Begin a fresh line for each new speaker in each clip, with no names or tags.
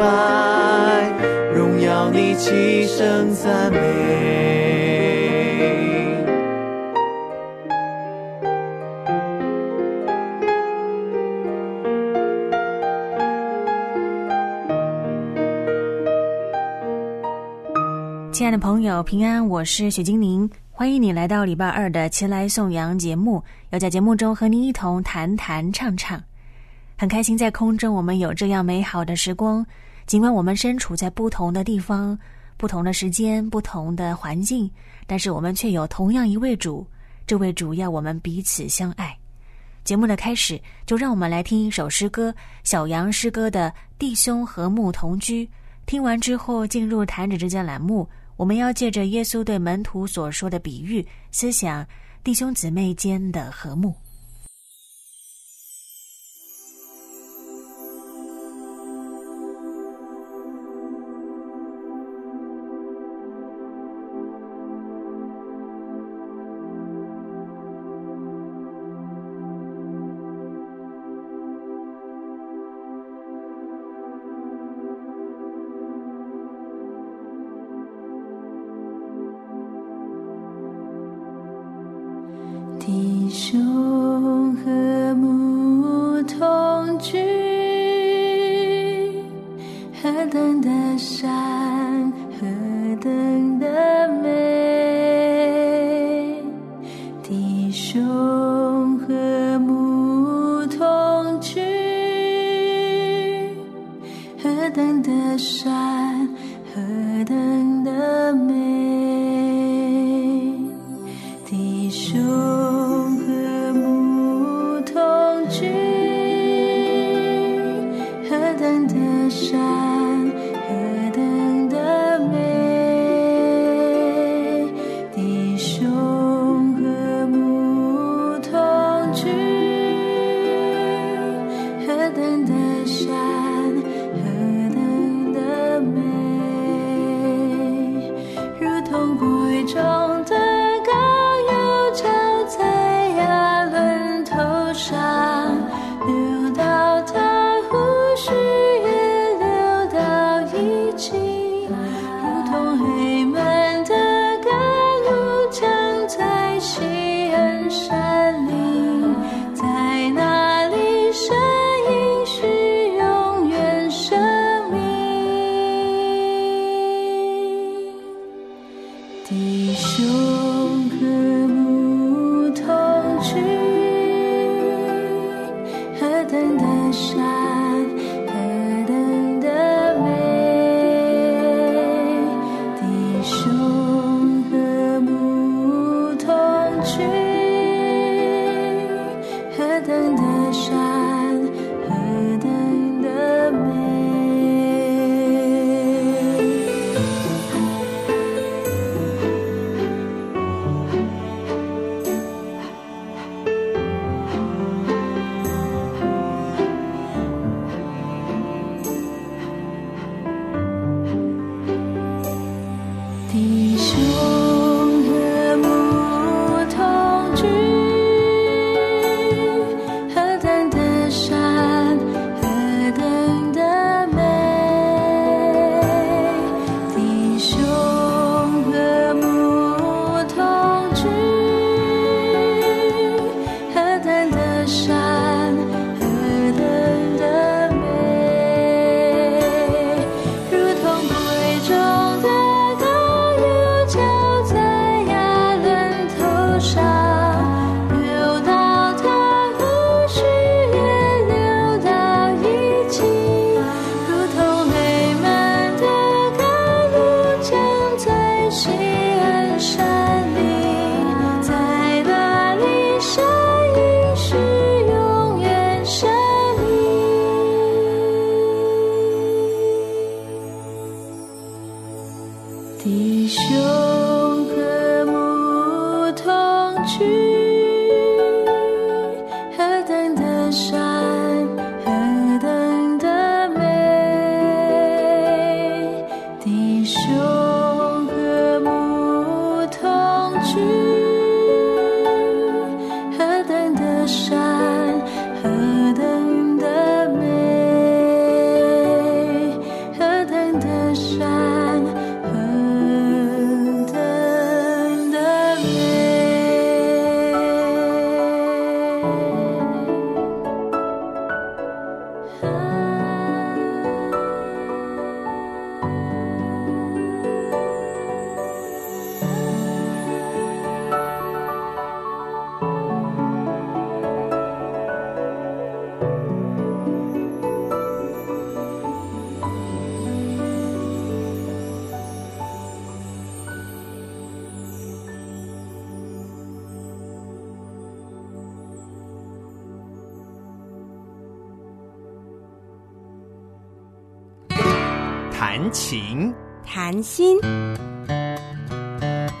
拜，荣耀你，齐声赞美。
亲爱的朋友，平安，我是雪精灵，欢迎你来到礼拜二的前来颂扬节目，要在节目中和您一同谈谈唱唱，很开心在空中我们有这样美好的时光，尽管我们身处在不同的地方、不同的时间、不同的环境，但是我们却有同样一位主，这位主要我们彼此相爱。节目的开始，就让我们来听一首诗歌，小杨诗歌的《弟兄和睦同居》。听完之后，进入谈指之间栏目，我们要借着耶稣对门徒所说的比喻，思想弟兄姊妹间的和睦。
弟兄
弹琴，
谈心，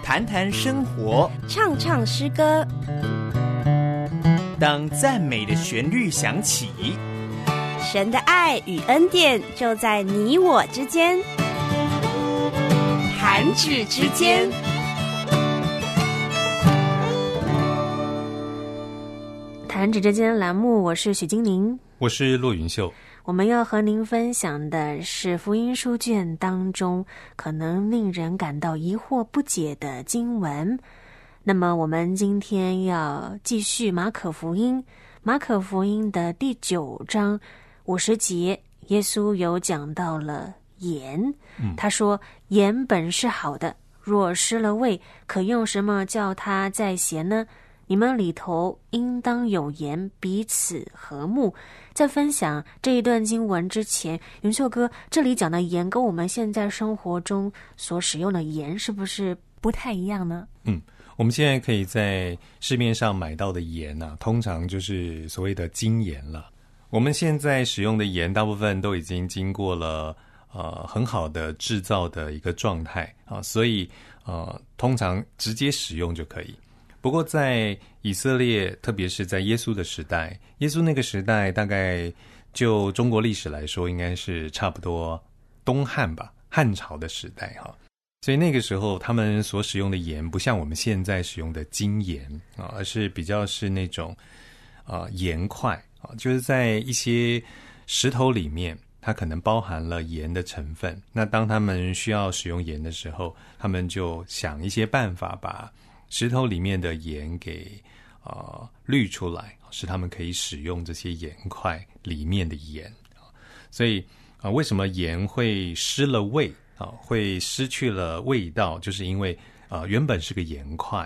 谈谈生活。
唱唱诗歌，
当赞美的旋律响起，
神的爱与恩典就在你我之间。弹指之间，
弹指之间栏目，我是许金玲。
我是骆云秀。
我们要和您分享的是福音书卷当中可能令人感到疑惑不解的经文。那么，我们今天要继续马可福音，马可福音的第九章五十节，耶稣有讲到了盐。他说：“盐本是好的，若失了味，可用什么叫它再咸呢？你们里头应当有盐，彼此和睦。”在分享这一段经文之前，云秀哥这里讲的盐跟我们现在生活中所使用的盐是不是不太一样呢？
嗯，我们现在可以在市面上买到的盐呢、通常就是所谓的精盐了。我们现在使用的盐，大部分都已经经过了呃很好的制造的一个状态啊，所以呃通常直接使用就可以。不过在以色列，特别是在耶稣的时代，耶稣那个时代大概就中国历史来说，应该是差不多东汉吧，汉朝的时代哈。所以那个时候，他们所使用的盐不像我们现在使用的精盐啊，而是比较是那种啊盐块啊，就是在一些石头里面，它可能包含了盐的成分。那当他们需要使用盐的时候，他们就想一些办法把石头里面的盐给啊、滤出来，使他们可以使用这些盐块里面的盐。所以啊、为什么盐会失了味啊？会失去了味道，就是因为啊、原本是个盐块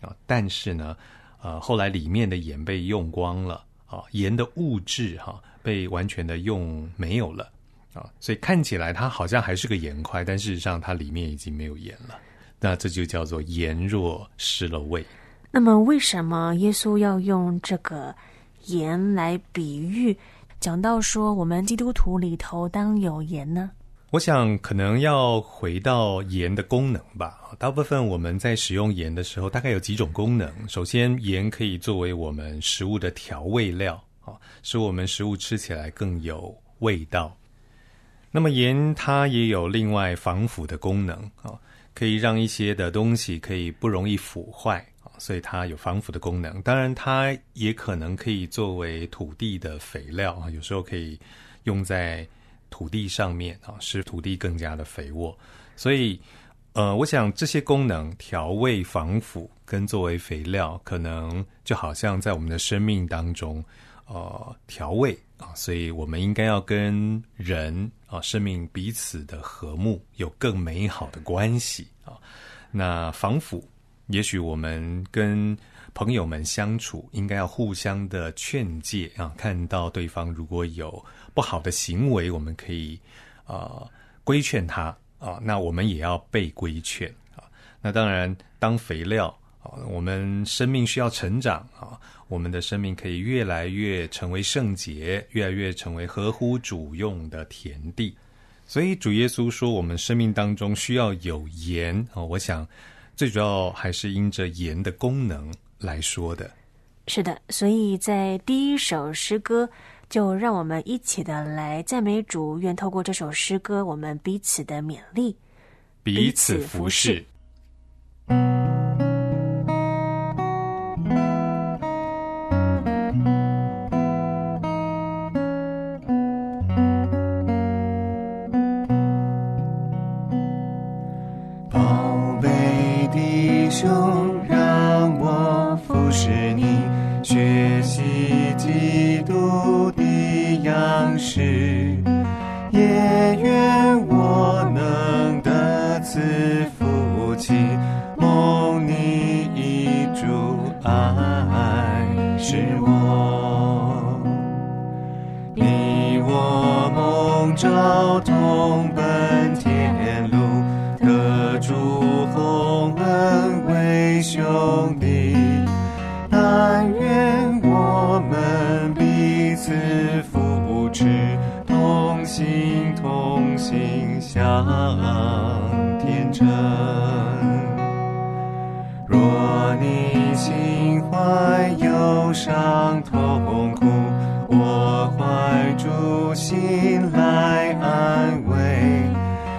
啊，但是呢，呃，后来里面的盐被用光了啊，盐的物质哈、被完全的用没有了啊，所以看起来它好像还是个盐块，但事实上它里面已经没有盐了。那这就叫做盐若失了味。
那么，为什么耶稣要用这个盐来比喻，讲到说我们基督徒里头当有盐呢？
我想可能要回到盐的功能吧。大部分我们在使用盐的时候，大概有几种功能。首先，盐可以作为我们食物的调味料啊，使我们食物吃起来更有味道。那么盐它也有另外防腐的功能啊，可以让一些的东西可以不容易腐坏啊，所以它有防腐的功能。当然，它也可能可以作为土地的肥料啊，有时候可以用在土地上面啊，使土地更加的肥沃。所以，呃，我想这些功能调味、防腐跟作为肥料，可能就好像在我们的生命当中，呃，调味啊，所以我们应该要跟人啊，生命彼此的和睦有更美好的关系啊。那防腐，也许我们跟朋友们相处，应该要互相的劝诫啊，看到对方如果有不好的行为，我们可以啊、规劝他啊，那我们也要被规劝啊。那当然，当肥料啊，我们生命需要成长啊，我们的生命可以越来越成为圣洁，越来越成为合乎主用的田地。所以主耶稣说，我们生命当中需要有盐啊、我想最主要还是因着盐的功能来说的。
是的，所以在第一首诗歌，就让我们一起的来赞美主。愿透过这首诗歌，我们彼此的勉励。
彼此服侍。
胸怀忧伤痛苦，我怀主心来安慰，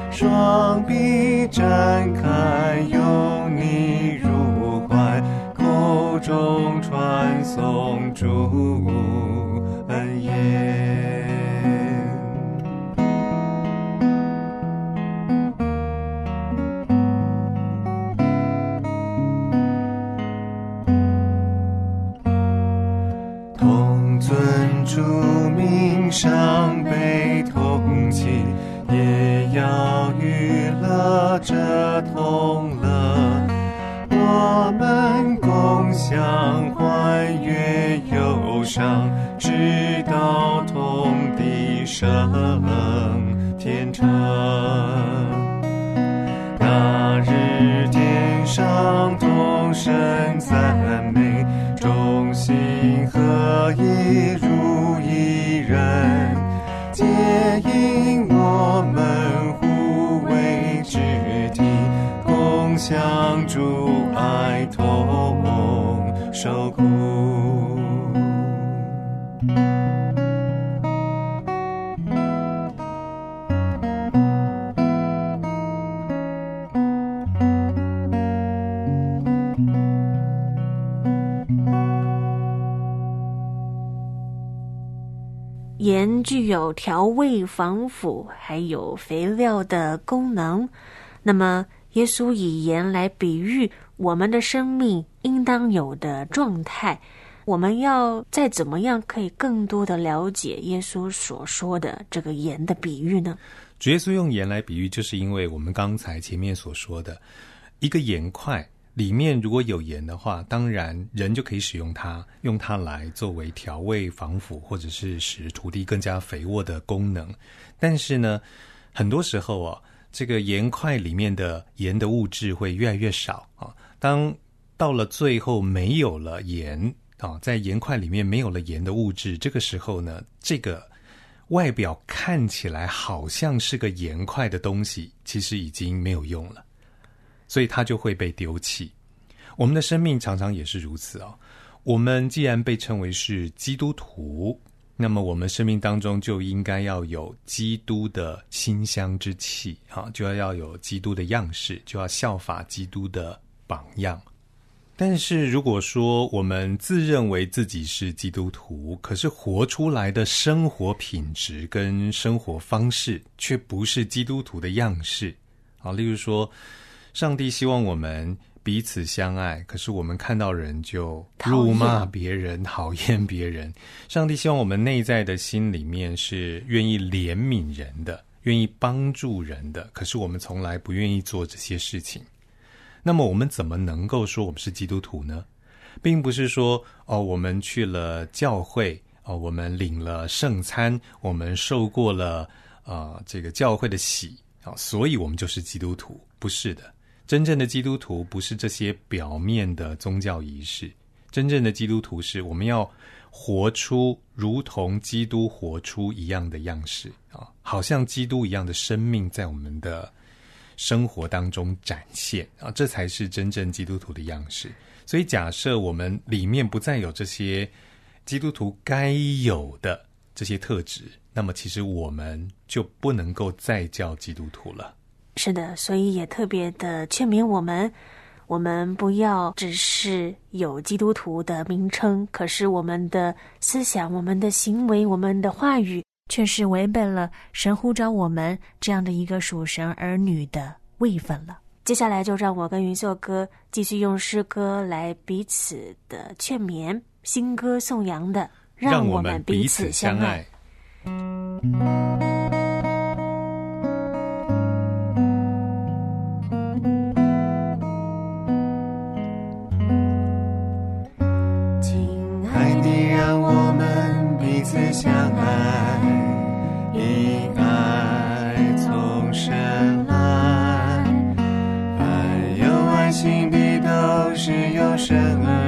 双臂展开，拥你入怀，口中传颂主。上，直到同地升天成。那日天上同声赞美，众心合一如一人，皆因我们互为肢体，共享主爱，同受苦。
盐具有调味、防腐还有肥料的功能。那么，耶稣以盐来比喻我们的生命应当有的状态。我们要再怎么样可以更多的了解耶稣所说的这个盐的比喻呢？
主耶稣用盐来比喻，就是因为我们刚才前面所说的，一个盐块里面如果有盐的话，当然人就可以使用它，用它来作为调味、防腐，或者是使土地更加肥沃的功能。但是呢，很多时候啊，这个盐块里面的盐的物质会越来越少啊。当到了最后没有了盐啊，在盐块里面没有了盐的物质，这个时候呢，这个外表看起来好像是个盐块的东西，其实已经没有用了，所以它就会被丢弃。我们的生命常常也是如此哦。我们既然被称为是基督徒，那么我们生命当中就应该要有基督的馨香之气啊，就要要有基督的样式，就要效法基督的榜样。但是如果说我们自认为自己是基督徒，可是活出来的生活品质跟生活方式却不是基督徒的样式啊，例如说，上帝希望我们彼此相爱，可是我们看到人就辱骂别人、讨厌别人。上帝希望我们内在的心里面是愿意怜悯人的，愿意帮助人的，可是我们从来不愿意做这些事情。那么我们怎么能够说我们是基督徒呢？并不是说哦，我们去了教会哦，我们领了圣餐，我们受过了啊、呃、这个教会的洗啊、所以我们就是基督徒。不是的，真正的基督徒不是这些表面的宗教仪式，真正的基督徒是我们要活出如同基督活出一样的样式啊，好像基督一样的生命在我们的生活当中展现啊，这才是真正基督徒的样式。所以，假设我们里面不再有这些基督徒该有的这些特质，那么其实我们就不能够再叫基督徒了。
是的，所以也特别的劝勉我们，我们不要只是有基督徒的名称，可是我们的思想、我们的行为、我们的话语，却是违背了神呼召我们这样的一个属神儿女的位分了。接下来就让我跟云秀哥继续用诗歌来彼此的劝勉，新歌颂扬的，
让
我
们彼
彼
此
相
相爱。
自相爱，因爱从生来。凡有爱心的都是由神而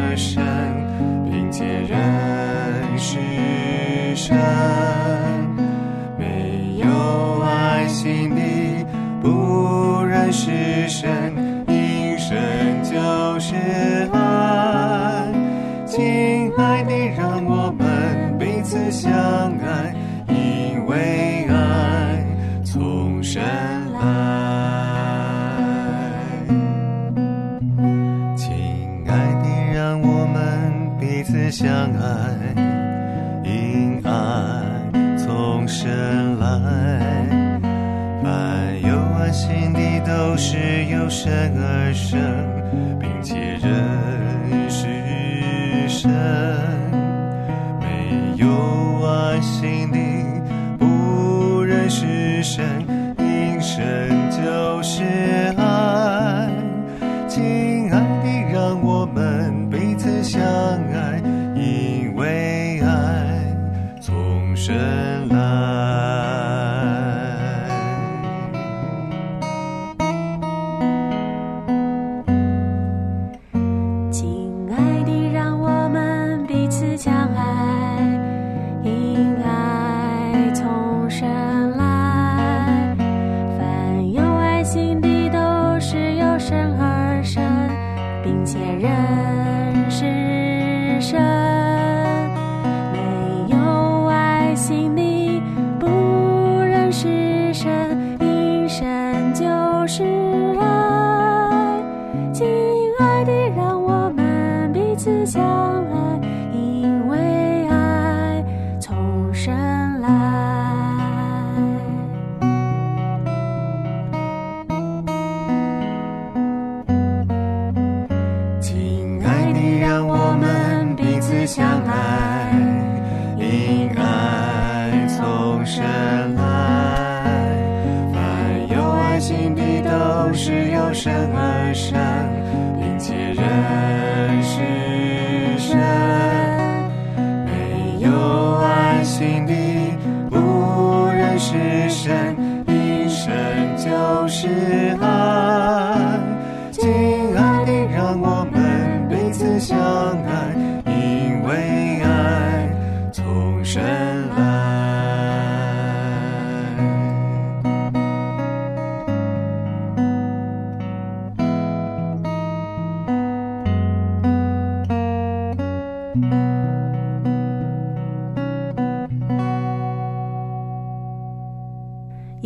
生
而生，并且认识神。没有爱心的不认识神，因神就是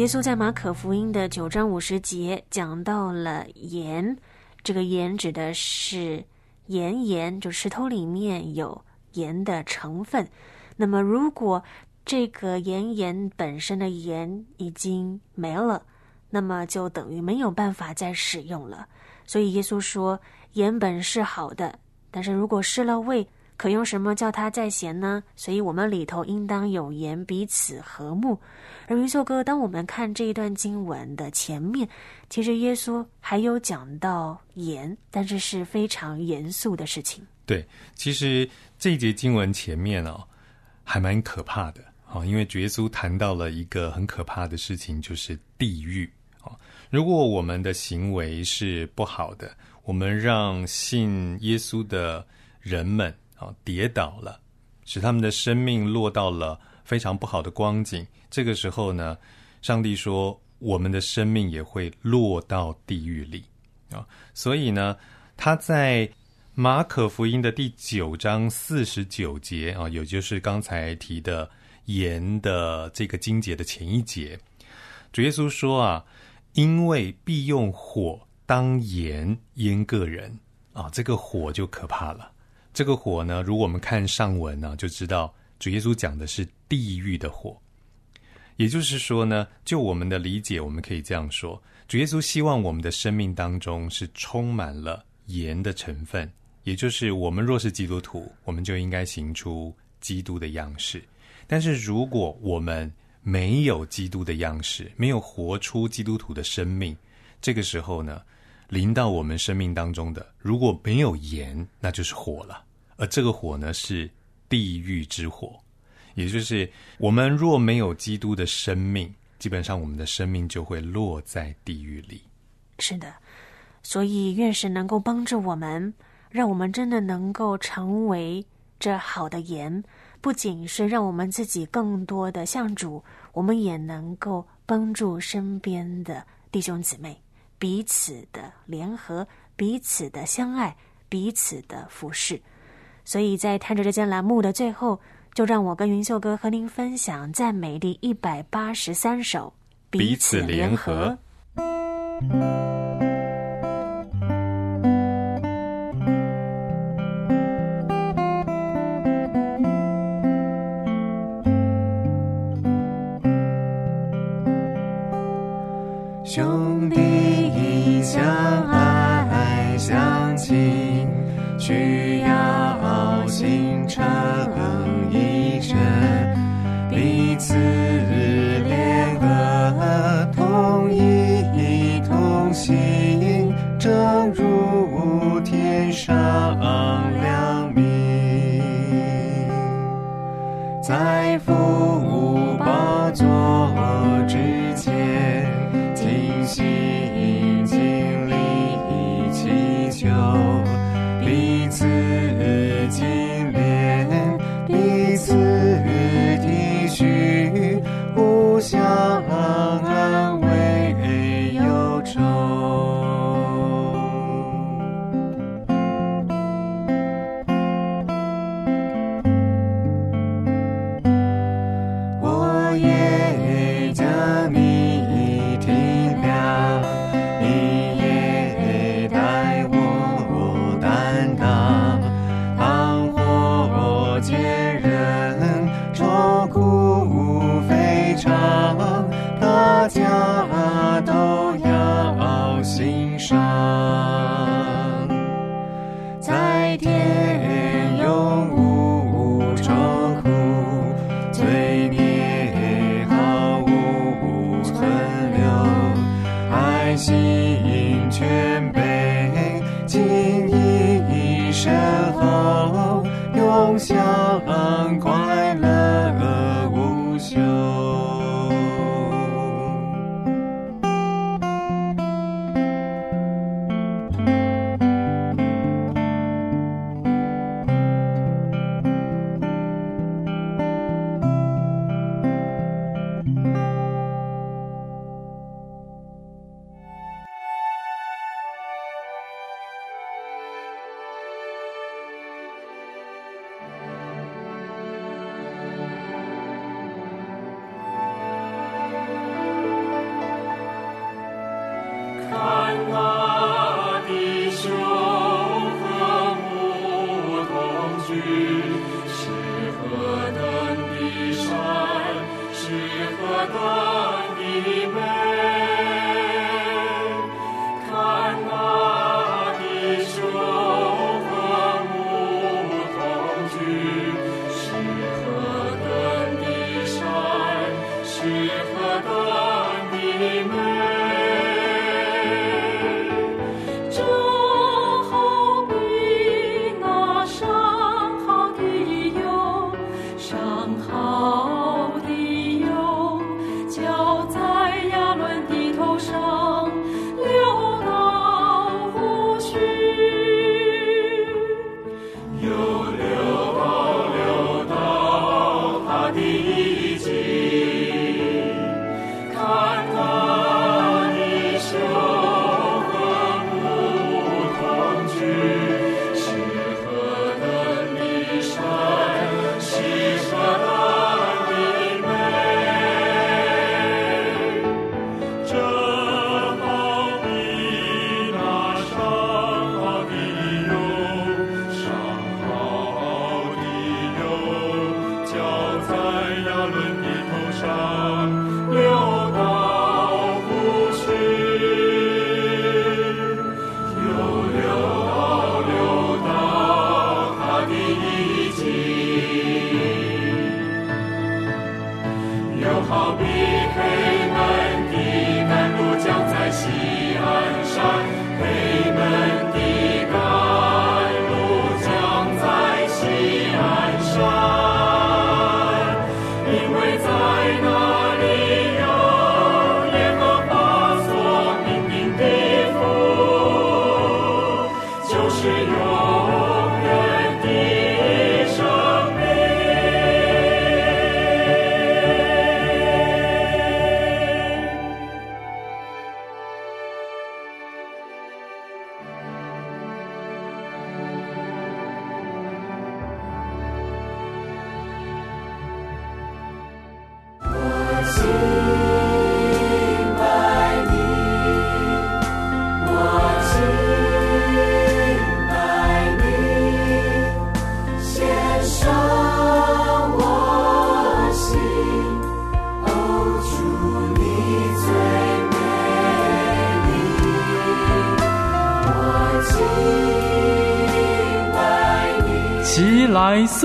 耶稣在马可福音的九章五十节讲到了盐，这个盐指的是盐盐，就石头里面有盐的成分。那么，如果这个盐盐本身的盐已经没了，那么就等于没有办法再使用了。所以耶稣说，盐本是好的，但是如果失了味，可用什么叫它在咸呢？所以我们里头应当有盐，彼此和睦。而云秀哥，当我们看这一段经文的前面，其实耶稣还有讲到盐，但是是非常严肃的事情。
对，其实这一节经文前面哦，还蛮可怕的啊、哦，因为主耶稣谈到了一个很可怕的事情，就是地狱啊、哦。如果我们的行为是不好的，我们让信耶稣的人们啊、跌倒了，
使他们的生命落到了非常不好的光景。这个时候呢，上帝说，我们的生命也会落到地狱里啊。所以呢，他在马可福音的第九章四十九节啊，也就是刚才提的盐的这个经节的前一节，主耶稣说啊，因为必用火当盐腌个人啊，这个火就可怕了。这个火呢，如果我们看上文呢，就知道主耶稣讲的是地狱的火。也就是说呢，就我们的理解，我们可以这样说：主耶稣希望我们的生命当中是充满了盐的成分，也就是我们若是基督徒，我们就应该行出基督的样式。但是如果我们没有基督的样式，没有活出基督徒的生命，这个时候呢，临到我们生命当中的，如果没有盐，那就是火了。而这个火呢，是地狱之火，也就是我们若没有基督的生命，基本上我们的生命就会落在地狱里。
是的，所以愿神能够帮助我们，让我们真的能够成为这好的盐，不仅是让我们自己更多的向主，我们也能够帮助身边的弟兄姊妹，彼此的联合，彼此的相爱，彼此的服侍。所以在看着这间栏目的最后，就让我跟云秀哥和您分享赞美第一百八十三首《
彼此联合》。
阳
光。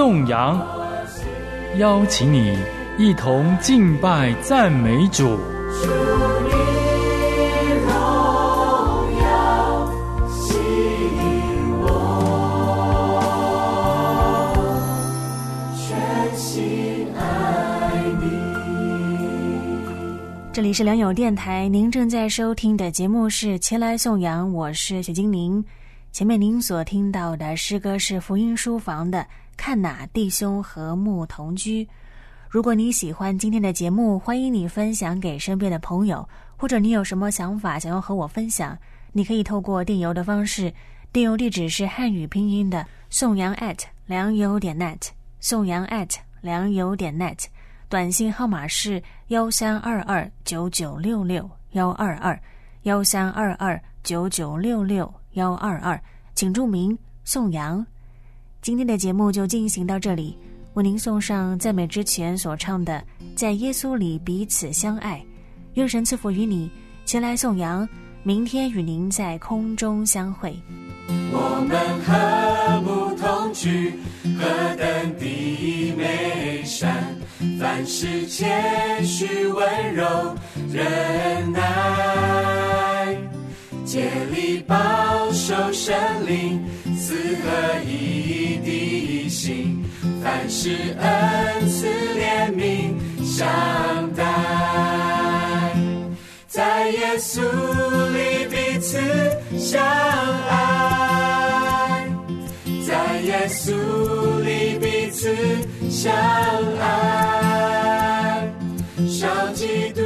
颂扬，邀请你一同敬拜赞美主。
这里是良友电台，您正在收听的节目是《前来颂扬》，我是雪精灵。前面您所听到的诗歌是福音书房的。看哪，弟兄和睦同居。如果你喜欢今天的节目，欢迎你分享给身边的朋友，或者你有什么想法想要和我分享，你可以透过电邮的方式，电邮地址是汉语拼音的宋阳 at 良友点 net，宋阳 at 良友点 net，短信号码是幺三二二九九六六幺二二幺三二二九九六六幺二二，请注明宋阳。今天的节目就进行到这里，为您送上赞美之前所唱的《在耶稣里彼此相爱》，愿神赐福于你，前来颂扬，明天与您在空中相会。
我们和睦同居，何等的美善！凡事谦虚温柔忍耐，竭力保守神灵。四合一的心，凡事恩赐怜悯相待，在耶稣里彼此相爱，在耶稣里彼此相爱，少嫉妒